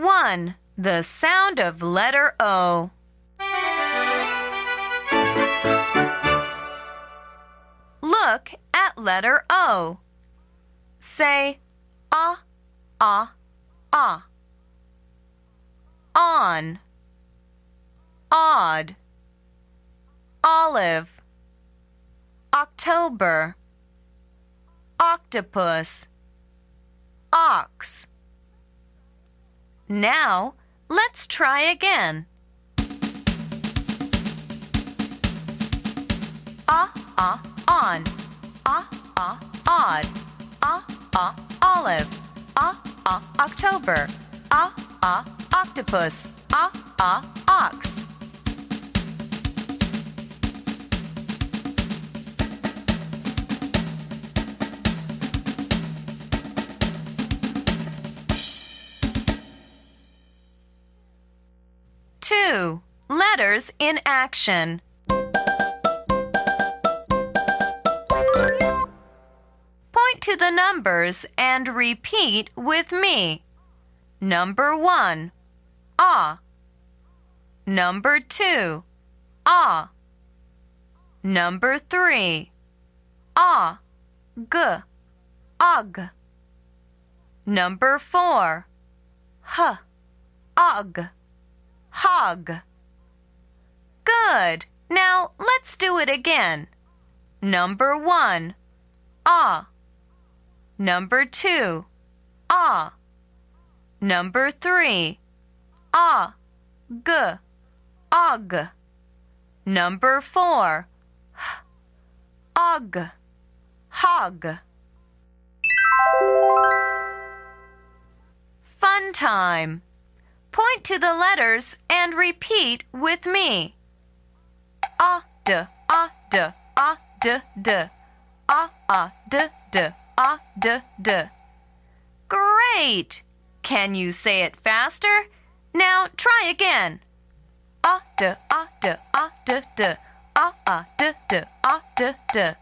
1. The sound of letter O. Look at letter O. Say ah, ah, ah. On, odd, olive, October, octopus, ox. Now, let's try again. Ah, ah, on. Ah, ah, odd. Ah, ah, olive. Ah, ah, October. Ah, ah, octopus. Ah, ah, ox. Two. Letters in action. Point to the numbers and repeat with me. Number one, ah. Number two, ah. Number three, ah, g, og. Number four, h, og, hog. Good. Now let's do it again. Number one, ah. Number two, ah. Number three, ah, g, og. Number four, h, og, hog. Fun time. Point to the letters and repeat with me. A d a d a d d a a d d a d d. Great! Can you say it faster? Now try again. A d a d a d d a a d d a d d.